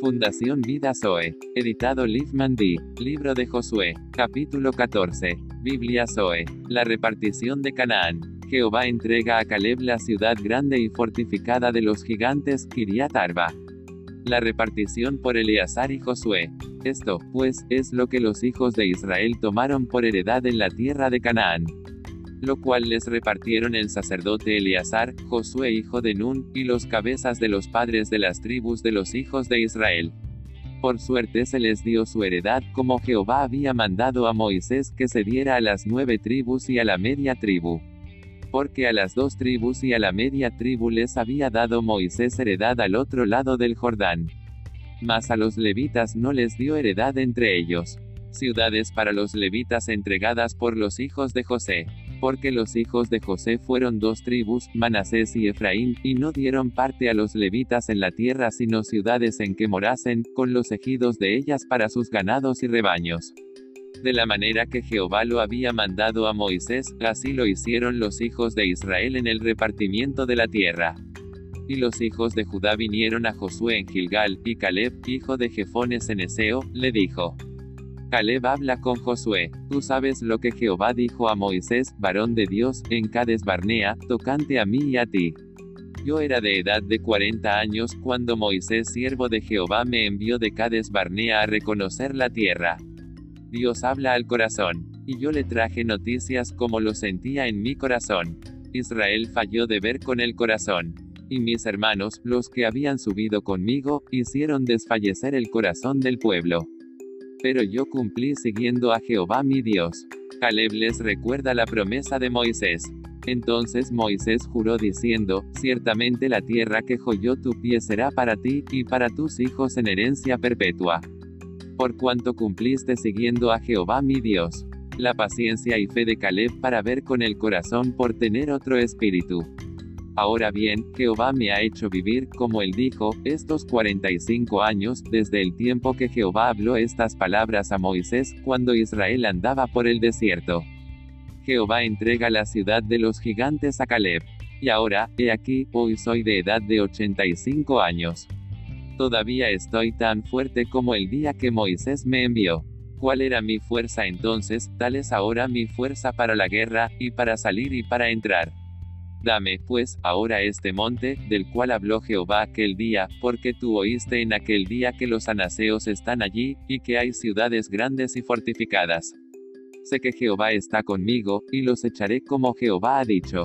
Fundación Vida Zoe. Editado Liefman D. Libro de Josué. Capítulo 14. Biblia Zoe. La repartición de Canaán. Jehová entrega a Caleb la ciudad grande y fortificada de los gigantes, Kiriat Arba. La repartición por Eleazar y Josué. Esto, pues, es lo que los hijos de Israel tomaron por heredad en la tierra de Canaán lo cual les repartieron el sacerdote Eleazar, Josué hijo de Nun, y los cabezas de los padres de las tribus de los hijos de Israel. Por suerte se les dio su heredad, como Jehová había mandado a Moisés que se diera a las nueve tribus y a la media tribu. Porque a las dos tribus y a la media tribu les había dado Moisés heredad al otro lado del Jordán. Mas a los levitas no les dio heredad entre ellos. Ciudades para los levitas entregadas por los hijos de José porque los hijos de José fueron dos tribus, Manasés y Efraín, y no dieron parte a los levitas en la tierra sino ciudades en que morasen, con los ejidos de ellas para sus ganados y rebaños. De la manera que Jehová lo había mandado a Moisés, así lo hicieron los hijos de Israel en el repartimiento de la tierra. Y los hijos de Judá vinieron a Josué en Gilgal, y Caleb, hijo de Jefones en Eseo, le dijo, Caleb habla con Josué. Tú sabes lo que Jehová dijo a Moisés, varón de Dios, en Cades Barnea, tocante a mí y a ti. Yo era de edad de 40 años cuando Moisés, siervo de Jehová, me envió de Cades Barnea a reconocer la tierra. Dios habla al corazón. Y yo le traje noticias como lo sentía en mi corazón. Israel falló de ver con el corazón. Y mis hermanos, los que habían subido conmigo, hicieron desfallecer el corazón del pueblo. Pero yo cumplí siguiendo a Jehová mi Dios. Caleb les recuerda la promesa de Moisés. Entonces Moisés juró diciendo, ciertamente la tierra que joyó tu pie será para ti, y para tus hijos en herencia perpetua. Por cuanto cumpliste siguiendo a Jehová mi Dios. La paciencia y fe de Caleb para ver con el corazón por tener otro espíritu. Ahora bien, Jehová me ha hecho vivir, como él dijo, estos 45 años, desde el tiempo que Jehová habló estas palabras a Moisés, cuando Israel andaba por el desierto. Jehová entrega la ciudad de los gigantes a Caleb. Y ahora, he aquí, hoy soy de edad de 85 años. Todavía estoy tan fuerte como el día que Moisés me envió. ¿Cuál era mi fuerza entonces? Tal es ahora mi fuerza para la guerra, y para salir y para entrar. Dame, pues, ahora este monte, del cual habló Jehová aquel día, porque tú oíste en aquel día que los anaseos están allí, y que hay ciudades grandes y fortificadas. Sé que Jehová está conmigo, y los echaré como Jehová ha dicho.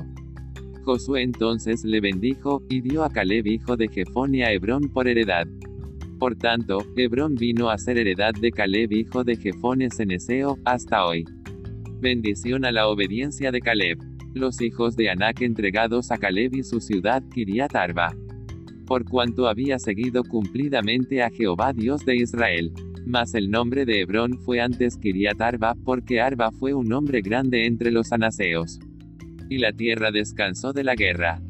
Josué entonces le bendijo, y dio a Caleb hijo de Jefonia a Hebrón por heredad. Por tanto, Hebrón vino a ser heredad de Caleb hijo de Jefones en Eseo, hasta hoy. Bendición a la obediencia de Caleb los hijos de Anac entregados a Caleb y su ciudad Kiriat Arba. Por cuanto había seguido cumplidamente a Jehová Dios de Israel. Mas el nombre de Hebrón fue antes Kiriat Arba, porque Arba fue un hombre grande entre los anaseos. Y la tierra descansó de la guerra.